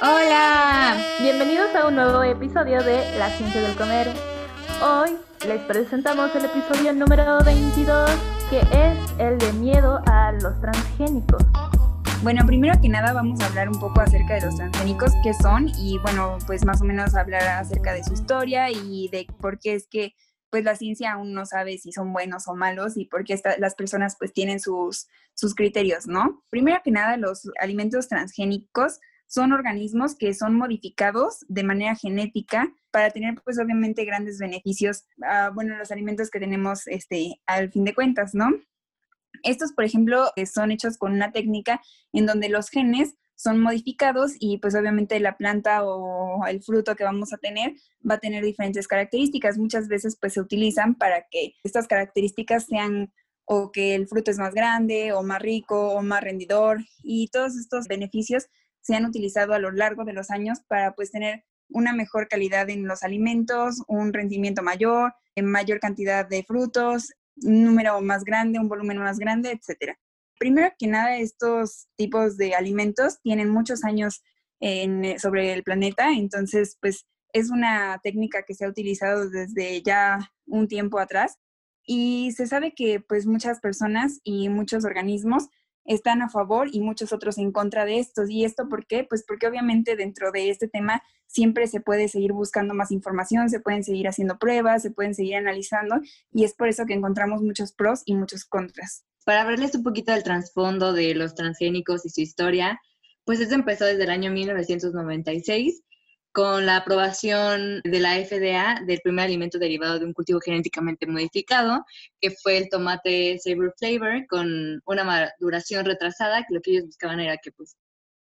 Hola, bienvenidos a un nuevo episodio de La Ciencia del Comer. Hoy les presentamos el episodio número 22, que es el de miedo a los transgénicos. Bueno, primero que nada vamos a hablar un poco acerca de los transgénicos, qué son y bueno, pues más o menos hablar acerca de su historia y de por qué es que pues la ciencia aún no sabe si son buenos o malos y por qué las personas pues tienen sus, sus criterios, ¿no? Primero que nada, los alimentos transgénicos son organismos que son modificados de manera genética para tener pues obviamente grandes beneficios, a, bueno, los alimentos que tenemos este, al fin de cuentas, ¿no? Estos, por ejemplo, eh, son hechos con una técnica en donde los genes son modificados y pues obviamente la planta o el fruto que vamos a tener va a tener diferentes características. Muchas veces pues se utilizan para que estas características sean o que el fruto es más grande o más rico o más rendidor y todos estos beneficios se han utilizado a lo largo de los años para pues tener una mejor calidad en los alimentos, un rendimiento mayor, en mayor cantidad de frutos, un número más grande, un volumen más grande, etcétera. Primero que nada, estos tipos de alimentos tienen muchos años en, sobre el planeta, entonces pues es una técnica que se ha utilizado desde ya un tiempo atrás y se sabe que pues muchas personas y muchos organismos están a favor y muchos otros en contra de estos. ¿Y esto por qué? Pues porque obviamente dentro de este tema siempre se puede seguir buscando más información, se pueden seguir haciendo pruebas, se pueden seguir analizando y es por eso que encontramos muchos pros y muchos contras. Para hablarles un poquito del trasfondo de los transgénicos y su historia, pues esto empezó desde el año 1996 con la aprobación de la FDA del primer alimento derivado de un cultivo genéticamente modificado, que fue el tomate Saber Flavor, con una maduración retrasada, que lo que ellos buscaban era que pues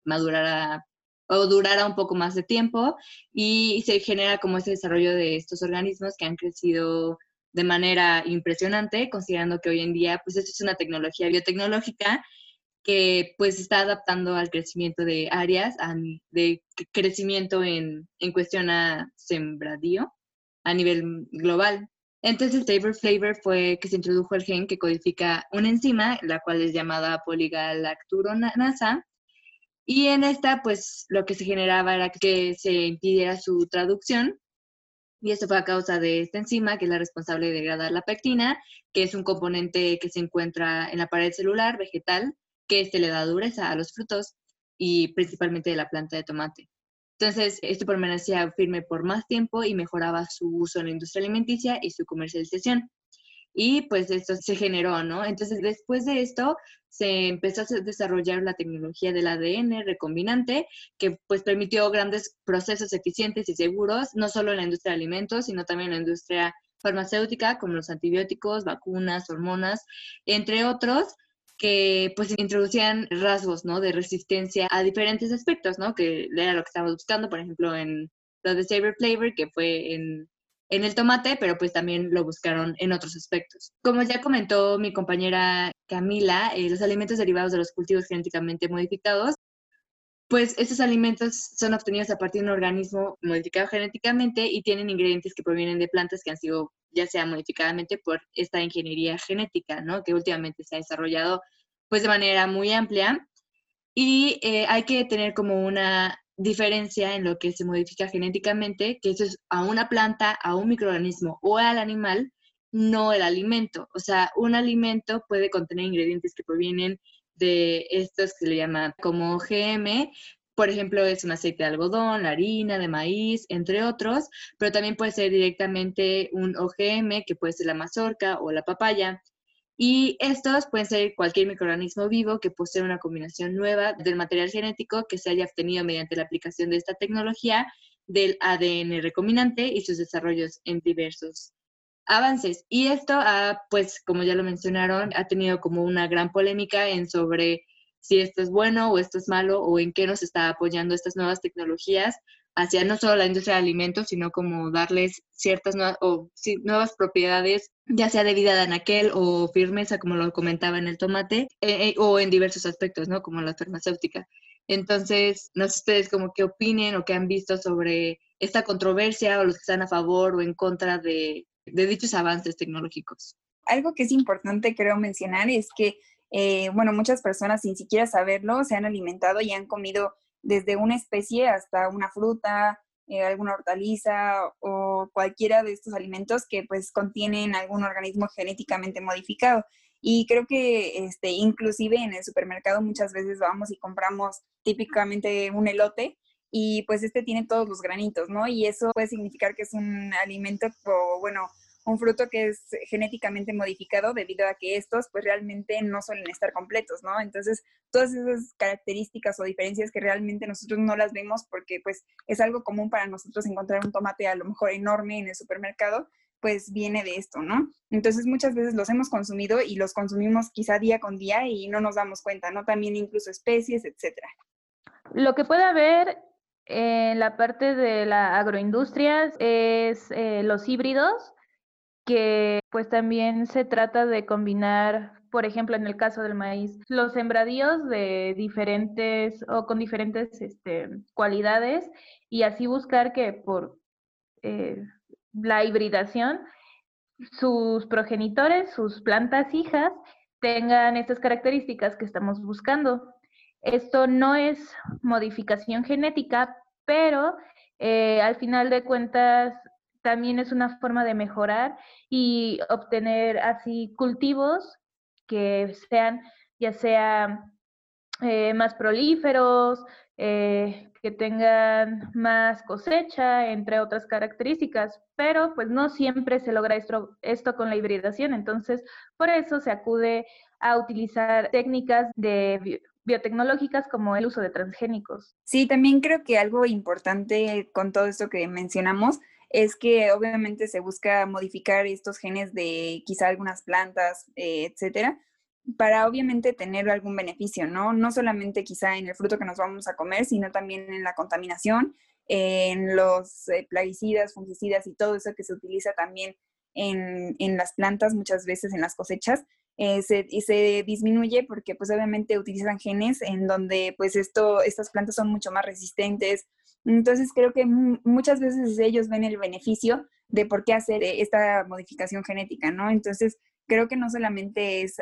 madurara o durara un poco más de tiempo y se genera como ese desarrollo de estos organismos que han crecido de manera impresionante, considerando que hoy en día pues esto es una tecnología biotecnológica que pues está adaptando al crecimiento de áreas, de crecimiento en, en cuestión a sembradío a nivel global. Entonces, Flavor Flavor fue que se introdujo el gen que codifica una enzima, la cual es llamada poligalacturonasa, y en esta, pues, lo que se generaba era que se impidiera su traducción, y esto fue a causa de esta enzima, que es la responsable de degradar la pectina, que es un componente que se encuentra en la pared celular vegetal, que este le da dureza a los frutos y principalmente de la planta de tomate. Entonces, esto permanecía firme por más tiempo y mejoraba su uso en la industria alimenticia y su comercialización. Y pues esto se generó, ¿no? Entonces, después de esto, se empezó a desarrollar la tecnología del ADN recombinante, que pues permitió grandes procesos eficientes y seguros, no solo en la industria de alimentos, sino también en la industria farmacéutica, como los antibióticos, vacunas, hormonas, entre otros, que pues introducían rasgos, ¿no? De resistencia a diferentes aspectos, ¿no? Que era lo que estábamos buscando, por ejemplo, en lo de Saber Flavor, que fue en, el tomate, pero pues también lo buscaron en otros aspectos. Como ya comentó mi compañera Camila, eh, los alimentos derivados de los cultivos genéticamente modificados, pues estos alimentos son obtenidos a partir de un organismo modificado genéticamente y tienen ingredientes que provienen de plantas que han sido ya sea modificadamente por esta ingeniería genética, ¿no? Que últimamente se ha desarrollado pues de manera muy amplia. Y eh, hay que tener como una diferencia en lo que se modifica genéticamente, que eso es a una planta, a un microorganismo o al animal, no el alimento. O sea, un alimento puede contener ingredientes que provienen de estos que se le llama como GM, por ejemplo, es un aceite de algodón, la harina de maíz, entre otros, pero también puede ser directamente un OGM, que puede ser la mazorca o la papaya. Y estos pueden ser cualquier microorganismo vivo que posee una combinación nueva del material genético que se haya obtenido mediante la aplicación de esta tecnología del ADN recombinante y sus desarrollos en diversos avances. Y esto, pues, como ya lo mencionaron, ha tenido como una gran polémica en sobre si esto es bueno o esto es malo o en qué nos está apoyando estas nuevas tecnologías hacia no solo la industria de alimentos, sino como darles ciertas nuevas, o, nuevas propiedades, ya sea de vida de anaquel o firmeza, como lo comentaba en el tomate, eh, eh, o en diversos aspectos, ¿no? Como la farmacéutica. Entonces, no sé ustedes como qué opinen o qué han visto sobre esta controversia o los que están a favor o en contra de, de dichos avances tecnológicos. Algo que es importante, creo, mencionar es que eh, bueno, muchas personas sin siquiera saberlo se han alimentado y han comido desde una especie hasta una fruta, eh, alguna hortaliza o cualquiera de estos alimentos que pues contienen algún organismo genéticamente modificado. Y creo que este, inclusive en el supermercado muchas veces vamos y compramos típicamente un elote y pues este tiene todos los granitos, ¿no? Y eso puede significar que es un alimento o bueno, un fruto que es genéticamente modificado debido a que estos pues realmente no suelen estar completos, ¿no? Entonces, todas esas características o diferencias que realmente nosotros no las vemos porque pues es algo común para nosotros encontrar un tomate a lo mejor enorme en el supermercado, pues viene de esto, ¿no? Entonces muchas veces los hemos consumido y los consumimos quizá día con día y no nos damos cuenta, ¿no? También incluso especies, etcétera. Lo que puede haber en la parte de la agroindustria es eh, los híbridos, que pues también se trata de combinar, por ejemplo, en el caso del maíz, los sembradíos de diferentes o con diferentes este, cualidades y así buscar que por eh, la hibridación, sus progenitores, sus plantas hijas, tengan estas características que estamos buscando. Esto no es modificación genética, pero eh, al final de cuentas también es una forma de mejorar y obtener así cultivos que sean ya sea eh, más prolíferos, eh, que tengan más cosecha, entre otras características, pero pues no siempre se logra esto, esto con la hibridación, entonces por eso se acude a utilizar técnicas de biotecnológicas como el uso de transgénicos. Sí, también creo que algo importante con todo esto que mencionamos es que obviamente se busca modificar estos genes de quizá algunas plantas, eh, etcétera, para obviamente tener algún beneficio, ¿no? No solamente quizá en el fruto que nos vamos a comer, sino también en la contaminación, en los eh, plaguicidas, fungicidas y todo eso que se utiliza también en, en las plantas, muchas veces en las cosechas, eh, y se disminuye porque pues obviamente utilizan genes en donde pues esto, estas plantas son mucho más resistentes. Entonces creo que muchas veces ellos ven el beneficio de por qué hacer esta modificación genética, ¿no? Entonces creo que no solamente es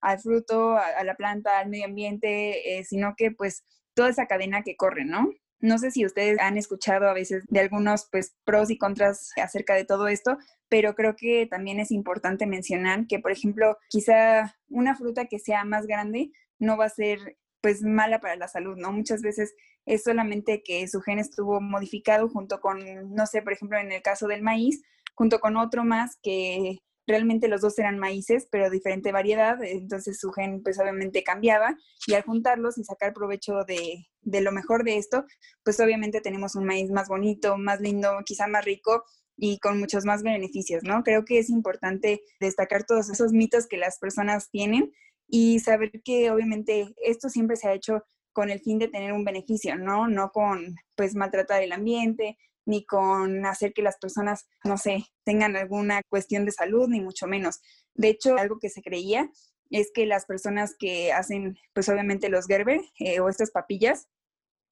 al fruto, a, la planta, al medio ambiente, eh, sino que pues toda esa cadena que corre, ¿no? No sé si ustedes han escuchado a veces de algunos pues pros y contras acerca de todo esto, pero creo que también es importante mencionar que, por ejemplo, quizá una fruta que sea más grande no va a ser pues mala para la salud, ¿no? Muchas veces es solamente que su gen estuvo modificado junto con, no sé, por ejemplo, en el caso del maíz, junto con otro más que realmente los dos eran maíces, pero diferente variedad, entonces su gen pues obviamente cambiaba y al juntarlos y sacar provecho de, de lo mejor de esto, pues obviamente tenemos un maíz más bonito, más lindo, quizá más rico y con muchos más beneficios, ¿no? Creo que es importante destacar todos esos mitos que las personas tienen y saber que obviamente esto siempre se ha hecho con el fin de tener un beneficio, ¿no? No con pues maltratar el ambiente, ni con hacer que las personas, no sé, tengan alguna cuestión de salud, ni mucho menos. De hecho, algo que se creía es que las personas que hacen, pues obviamente los Gerber eh, o estas papillas,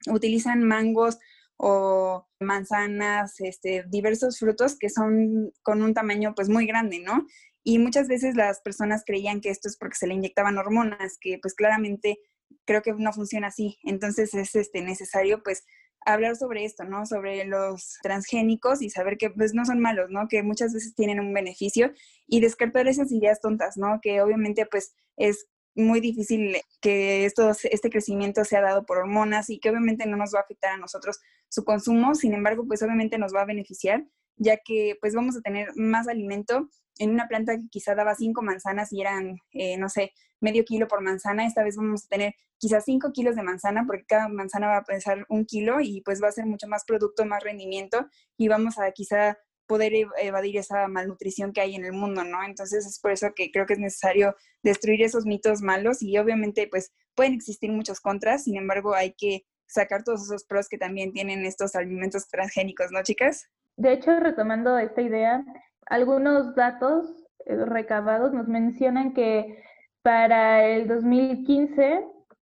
utilizan mangos o manzanas, este, diversos frutos que son con un tamaño pues muy grande, ¿no? Y muchas veces las personas creían que esto es porque se le inyectaban hormonas, que pues claramente creo que no funciona así. Entonces es este, necesario pues hablar sobre esto, ¿no? Sobre los transgénicos y saber que pues no son malos, ¿no? Que muchas veces tienen un beneficio y descartar esas ideas tontas, ¿no? Que obviamente pues es muy difícil que esto, este crecimiento sea dado por hormonas y que obviamente no nos va a afectar a nosotros su consumo, sin embargo pues obviamente nos va a beneficiar ya que pues vamos a tener más alimento en una planta que quizá daba cinco manzanas y eran, eh, no sé, medio kilo por manzana, esta vez vamos a tener quizás cinco kilos de manzana porque cada manzana va a pesar un kilo y pues va a ser mucho más producto, más rendimiento y vamos a quizá poder evadir esa malnutrición que hay en el mundo, ¿no? Entonces es por eso que creo que es necesario destruir esos mitos malos y obviamente pues pueden existir muchos contras, sin embargo hay que sacar todos esos pros que también tienen estos alimentos transgénicos, ¿no, chicas? De hecho, retomando esta idea, algunos datos eh, recabados nos mencionan que para el 2015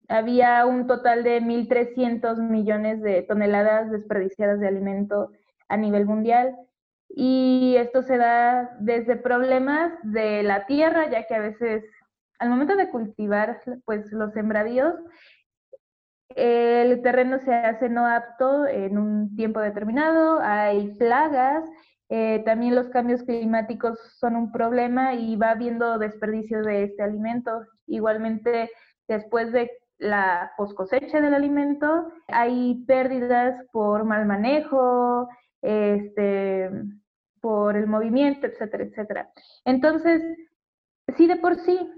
había un total de 1.300 millones de toneladas desperdiciadas de alimento a nivel mundial. Y esto se da desde problemas de la tierra, ya que a veces al momento de cultivar pues los sembradíos el terreno se hace no apto en un tiempo determinado, hay plagas, eh, también los cambios climáticos son un problema y va habiendo desperdicio de este alimento. Igualmente, después de la cosecha del alimento, hay pérdidas por mal manejo, este, por el movimiento, etcétera, etcétera. Entonces, sí de por sí,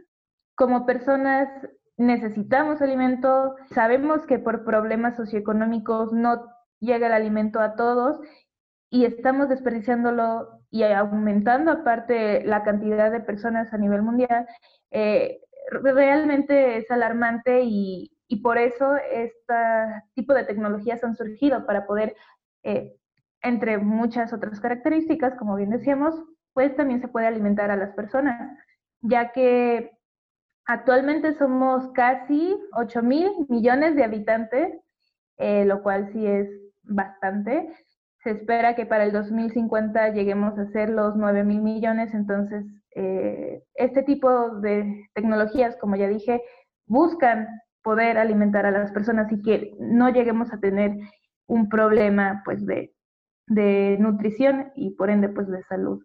como personas necesitamos alimento, sabemos que por problemas socioeconómicos no llega el alimento a todos y estamos desperdiciándolo y aumentando aparte la cantidad de personas a nivel mundial, eh, realmente es alarmante y, por eso este tipo de tecnologías han surgido para poder, eh, entre muchas otras características, como bien decíamos, pues también se puede alimentar a las personas, ya que actualmente somos casi 8 mil millones de habitantes, eh, lo cual sí es bastante. Se espera que para el 2050 lleguemos a ser los 9 mil millones, entonces eh, este tipo de tecnologías, como ya dije, buscan poder alimentar a las personas y que no lleguemos a tener un problema pues de, de nutrición y por ende pues de salud.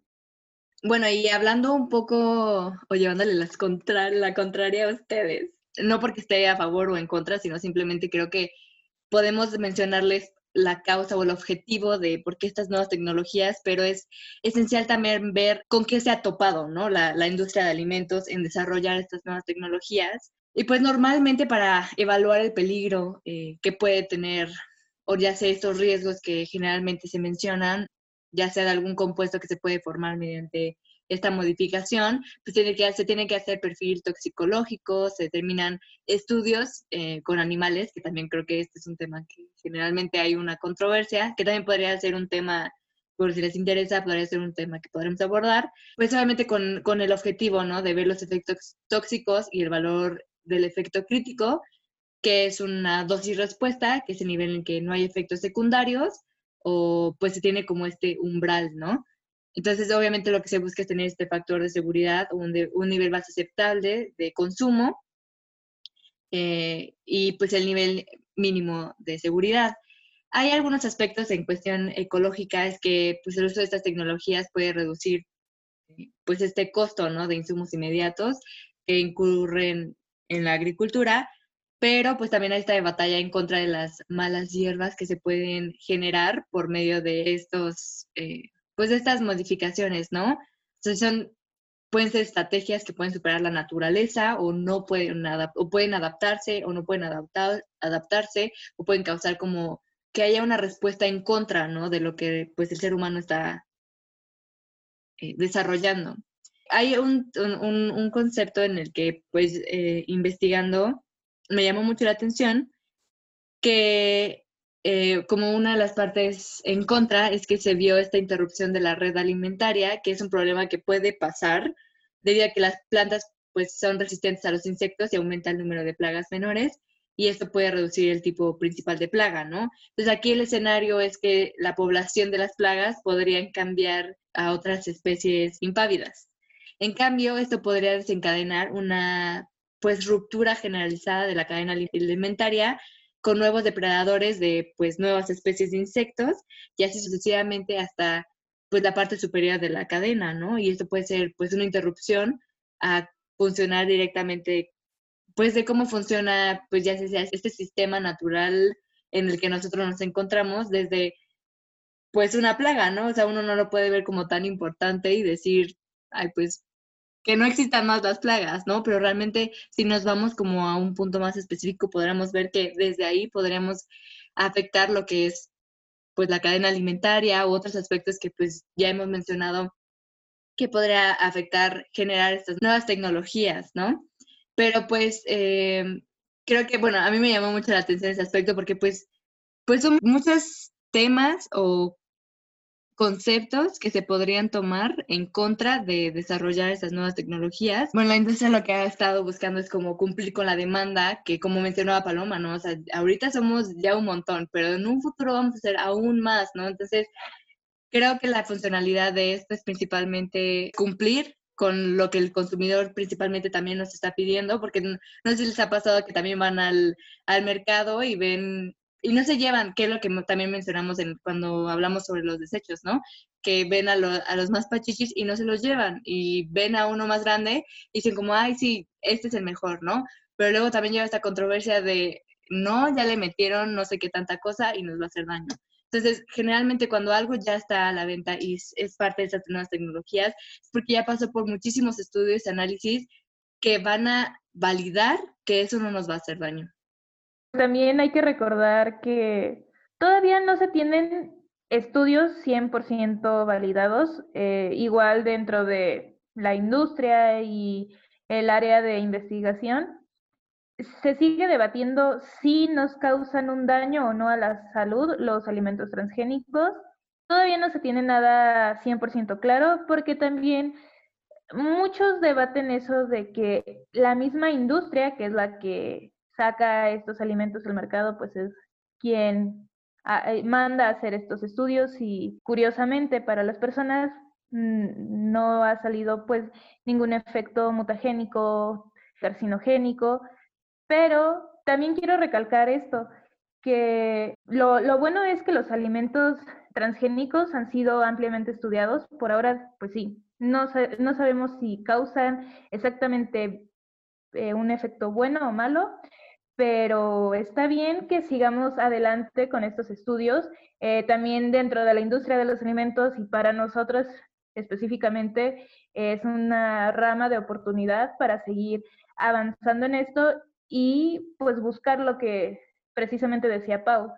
Bueno, y hablando un poco o llevándole las contra la contraria a ustedes, no porque esté a favor o en contra, sino simplemente creo que podemos mencionarles la causa o el objetivo de por qué estas nuevas tecnologías, pero es esencial también ver con qué se ha topado ¿no? la, la industria de alimentos en desarrollar estas nuevas tecnologías. Y pues normalmente para evaluar el peligro eh, que puede tener, o ya sea estos riesgos que generalmente se mencionan, ya sea de algún compuesto que se puede formar mediante esta modificación, pues tiene que, se tiene que hacer perfil toxicológico, se determinan estudios eh, con animales, que también creo que este es un tema que generalmente hay una controversia, que también podría ser un tema, por si les interesa, podría ser un tema que podremos abordar, pues obviamente con, con el objetivo, ¿no? De ver los efectos tóxicos y el valor del efecto crítico, que es una dosis respuesta, que es el nivel en que no hay efectos secundarios, o pues se tiene como este umbral, ¿no? Entonces, obviamente lo que se busca es tener este factor de seguridad, un, un nivel más aceptable de consumo eh, y pues el nivel mínimo de seguridad. Hay algunos aspectos en cuestión ecológica, es que pues el uso de estas tecnologías puede reducir eh, pues este costo, ¿no? De insumos inmediatos que incurren en la agricultura, pero pues también hay esta batalla en contra de las malas hierbas que se pueden generar por medio de estos eh, pues estas modificaciones, ¿no? Entonces son, pueden ser estrategias que pueden superar la naturaleza o no pueden, o pueden adaptarse o no pueden adaptar, adaptarse o pueden causar como que haya una respuesta en contra, ¿no? De lo que pues el ser humano está eh, desarrollando. Hay un, un, concepto en el que pues eh, investigando me llamó mucho la atención que eh, como una de las partes en contra es que se vio esta interrupción de la red alimentaria, que es un problema que puede pasar debido a que las plantas pues son resistentes a los insectos y aumenta el número de plagas menores y esto puede reducir el tipo principal de plaga, ¿no? Entonces aquí el escenario es que la población de las plagas podrían cambiar a otras especies impávidas. En cambio, esto podría desencadenar una pues ruptura generalizada de la cadena alimentaria con nuevos depredadores de pues nuevas especies de insectos y así sucesivamente hasta pues la parte superior de la cadena, ¿no? Y esto puede ser pues una interrupción a funcionar directamente pues de cómo funciona pues ya sea este sistema natural en el que nosotros nos encontramos desde pues una plaga, ¿no? O sea, uno no lo puede ver como tan importante y decir, ay, pues que no existan más las plagas, ¿no? Pero realmente si nos vamos como a un punto más específico, podríamos ver que desde ahí podríamos afectar lo que es pues la cadena alimentaria u otros aspectos que pues ya hemos mencionado que podría afectar generar estas nuevas tecnologías, ¿no? Pero pues eh, creo que, bueno, a mí me llamó mucho la atención ese aspecto porque pues, pues son muchos temas o conceptos que se podrían tomar en contra de desarrollar esas nuevas tecnologías. Bueno, la industria lo que ha estado buscando es como cumplir con la demanda, que como mencionaba Paloma, ¿no? O sea, ahorita somos ya un montón, pero en un futuro vamos a ser aún más, ¿no? Entonces, creo que la funcionalidad de esto es principalmente cumplir con lo que el consumidor principalmente también nos está pidiendo, porque no, sé si les ha pasado que también van al, al mercado y ven y no se llevan, que es lo que también mencionamos en, cuando hablamos sobre los desechos, ¿no? Que ven a, a, los más pachichis y no se los llevan, y ven a uno más grande y dicen como, ay, sí, este es el mejor, ¿no? Pero luego también lleva esta controversia de, no, ya le metieron no sé qué tanta cosa y nos va a hacer daño. Entonces, generalmente cuando algo ya está a la venta y es parte de esas nuevas tecnologías, es porque ya pasó por muchísimos estudios y análisis que van a validar que eso no nos va a hacer daño. También hay que recordar que todavía no se tienen estudios 100% validados, eh, igual dentro de la industria y el área de investigación. Se sigue debatiendo si nos causan un daño o no a la salud los alimentos transgénicos. Todavía no se tiene nada 100% claro porque también muchos debaten eso de que la misma industria, que es la que saca estos alimentos al mercado, pues es quien ah, eh, manda a hacer estos estudios y curiosamente para las personas mm, no ha salido pues ningún efecto mutagénico, carcinogénico, pero también quiero recalcar esto, que lo, lo, bueno es que los alimentos transgénicos han sido ampliamente estudiados. Por ahora, pues sí, no, no sabemos si causan exactamente eh, un efecto bueno o malo, pero está bien que sigamos adelante con estos estudios. Eh, también dentro de la industria de los alimentos y para nosotros específicamente es una rama de oportunidad para seguir avanzando en esto y pues buscar lo que precisamente decía Pau,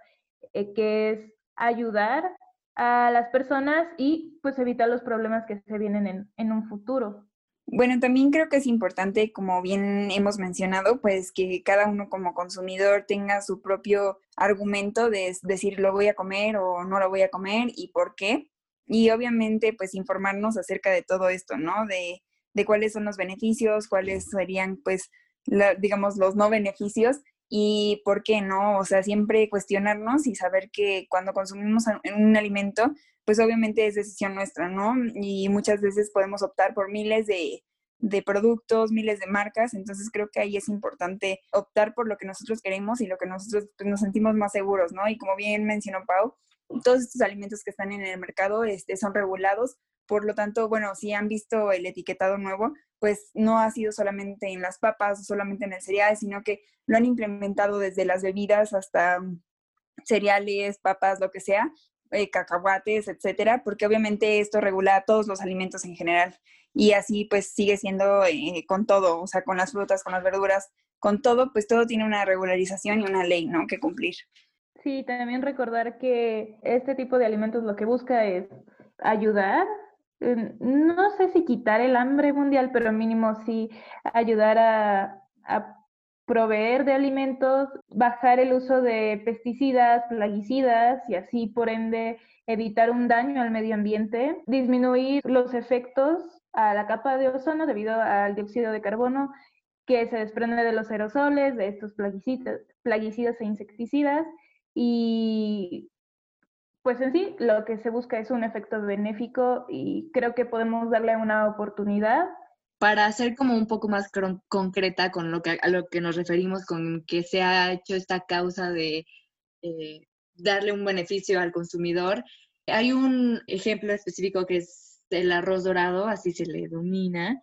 eh, que es ayudar a las personas y pues evitar los problemas que se vienen en, en un futuro. Bueno, también creo que es importante, como bien hemos mencionado, pues que cada uno como consumidor tenga su propio argumento de decir lo voy a comer o no lo voy a comer y por qué. Y obviamente, pues informarnos acerca de todo esto, ¿no? De, de cuáles son los beneficios, cuáles serían, pues, digamos, los no beneficios y por qué no, o sea, siempre cuestionarnos y saber que cuando consumimos un alimento, pues obviamente es decisión nuestra, ¿no? Y muchas veces podemos optar por miles de, productos, miles de marcas, entonces creo que ahí es importante optar por lo que nosotros queremos y lo que nosotros pues, nos sentimos más seguros, ¿no? Y como bien mencionó Pau, todos estos alimentos que están en el mercado este, son regulados, por lo tanto, bueno, si han visto el etiquetado nuevo, pues no ha sido solamente en las papas, solamente en el cereal, sino que lo han implementado desde las bebidas hasta cereales, papas, lo que sea, eh, cacahuates, etcétera, porque obviamente esto regula todos los alimentos en general y así pues sigue siendo eh, con todo, o sea, con las frutas, con las verduras, con todo, pues todo tiene una regularización y una ley, ¿no? Que cumplir. Sí, también recordar que este tipo de alimentos lo que busca es ayudar, no sé si quitar el hambre mundial, pero mínimo sí ayudar a, a proveer de alimentos, bajar el uso de pesticidas, plaguicidas y así por ende evitar un daño al medio ambiente, disminuir los efectos a la capa de ozono debido al dióxido de carbono que se desprende de los aerosoles, de estos plaguicidas, plaguicidas e insecticidas y pues en sí lo que se busca es un efecto benéfico y creo que podemos darle una oportunidad para ser como un poco más concreta con lo que, a lo que nos referimos con que se ha hecho esta causa de eh, darle un beneficio al consumidor, hay un ejemplo específico que es el arroz dorado, así se le denomina,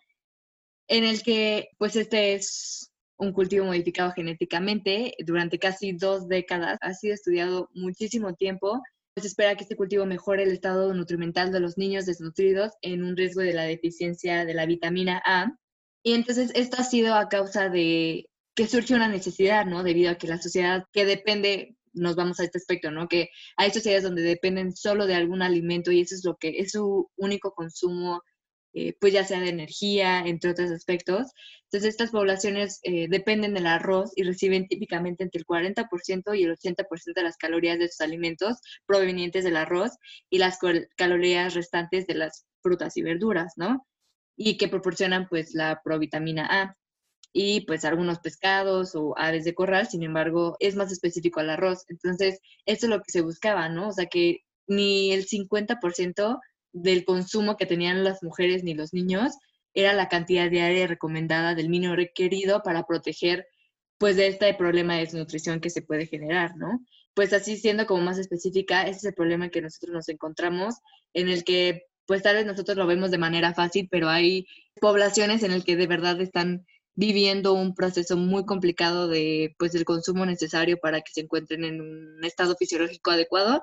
en el que pues este es un cultivo modificado genéticamente durante casi dos décadas, ha sido estudiado muchísimo tiempo se espera que este cultivo mejore el estado nutrimental de los niños desnutridos en un riesgo de la deficiencia de la vitamina A. Y entonces esto ha sido a causa de que surge una necesidad, ¿no? Debido a que la sociedad que depende, nos vamos a este aspecto, ¿no? Que hay sociedades donde dependen solo de algún alimento y eso es lo que es su único consumo eh, pues ya sea de energía, entre otros aspectos. Entonces, estas poblaciones eh, dependen del arroz y reciben típicamente entre el 40% y el 80% de las calorías de sus alimentos provenientes del arroz y las calorías restantes de las frutas y verduras, ¿no? Y que proporcionan pues la provitamina A y pues algunos pescados o aves de corral, sin embargo, es más específico al arroz. Entonces, eso es lo que se buscaba, ¿no? O sea, que ni el 50% del consumo que tenían las mujeres ni los niños era la cantidad diaria recomendada del mínimo requerido para proteger pues de este problema de desnutrición que se puede generar, ¿no? Pues así siendo como más específica, ese es el problema que nosotros nos encontramos, en el que pues tal vez nosotros lo vemos de manera fácil, pero hay poblaciones en el que de verdad están viviendo un proceso muy complicado de pues el consumo necesario para que se encuentren en un estado fisiológico adecuado.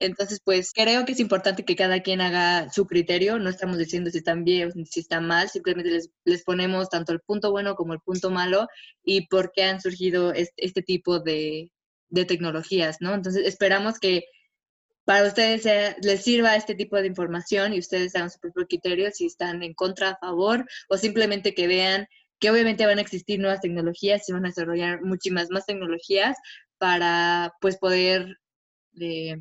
Entonces, pues creo que es importante que cada quien haga su criterio, no estamos diciendo si están bien o si están mal, simplemente les, les, ponemos tanto el punto bueno como el punto malo y por qué han surgido este, tipo de, de, tecnologías, ¿no? Entonces, esperamos que para ustedes les sirva este tipo de información y ustedes hagan su propio criterio si están en contra, a favor o simplemente que vean que obviamente van a existir nuevas tecnologías y van a desarrollar muchísimas más tecnologías para pues poder eh,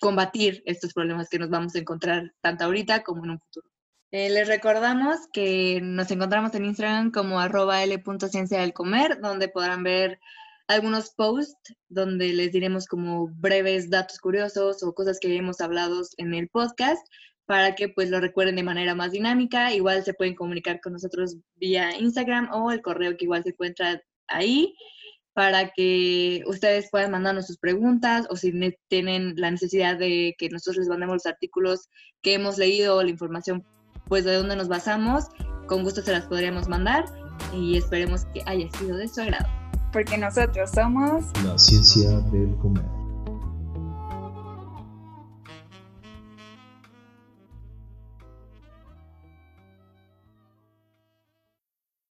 combatir estos problemas que nos vamos a encontrar tanto ahorita como en un futuro. Eh, les recordamos que nos encontramos en Instagram como arroba l.ciencia del comer, donde podrán ver algunos posts donde les diremos como breves datos curiosos o cosas que hemos hablado en el podcast para que pues lo recuerden de manera más dinámica. Igual se pueden comunicar con nosotros vía Instagram o el correo que igual se encuentra ahí para que ustedes puedan mandarnos sus preguntas o si tienen la necesidad de que nosotros les mandemos los artículos que hemos leído o la información pues de dónde nos basamos, con gusto se las podríamos mandar y esperemos que haya sido de su agrado. Porque nosotros somos la ciencia del comer.